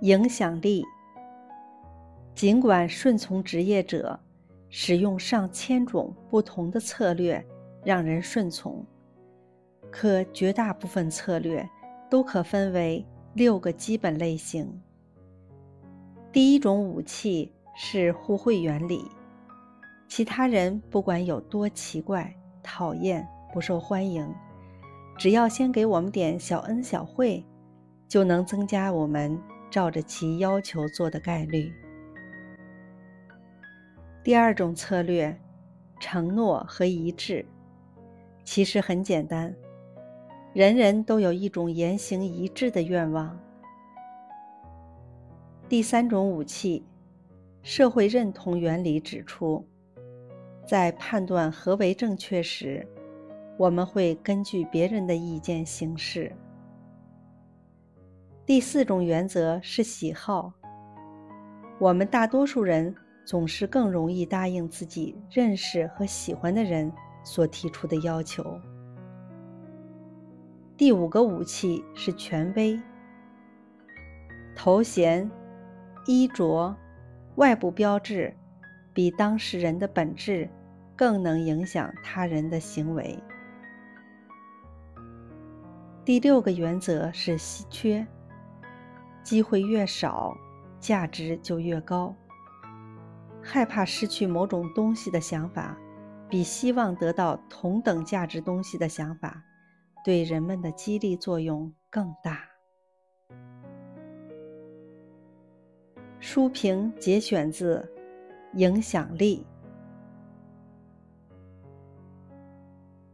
影响力。尽管顺从职业者使用上千种不同的策略让人顺从，可绝大部分策略都可分为六个基本类型。第一种武器是互惠原理，其他人不管有多奇怪、讨厌、不受欢迎，只要先给我们点小恩小惠，就能增加我们照着其要求做的概率。第二种策略，承诺和一致，其实很简单，人人都有一种言行一致的愿望。第三种武器，社会认同原理指出，在判断何为正确时，我们会根据别人的意见行事。第四种原则是喜好，我们大多数人总是更容易答应自己认识和喜欢的人所提出的要求。第五个武器是权威，头衔。衣着、外部标志，比当事人的本质更能影响他人的行为。第六个原则是稀缺，机会越少，价值就越高。害怕失去某种东西的想法，比希望得到同等价值东西的想法，对人们的激励作用更大。书评节选自《影响力》。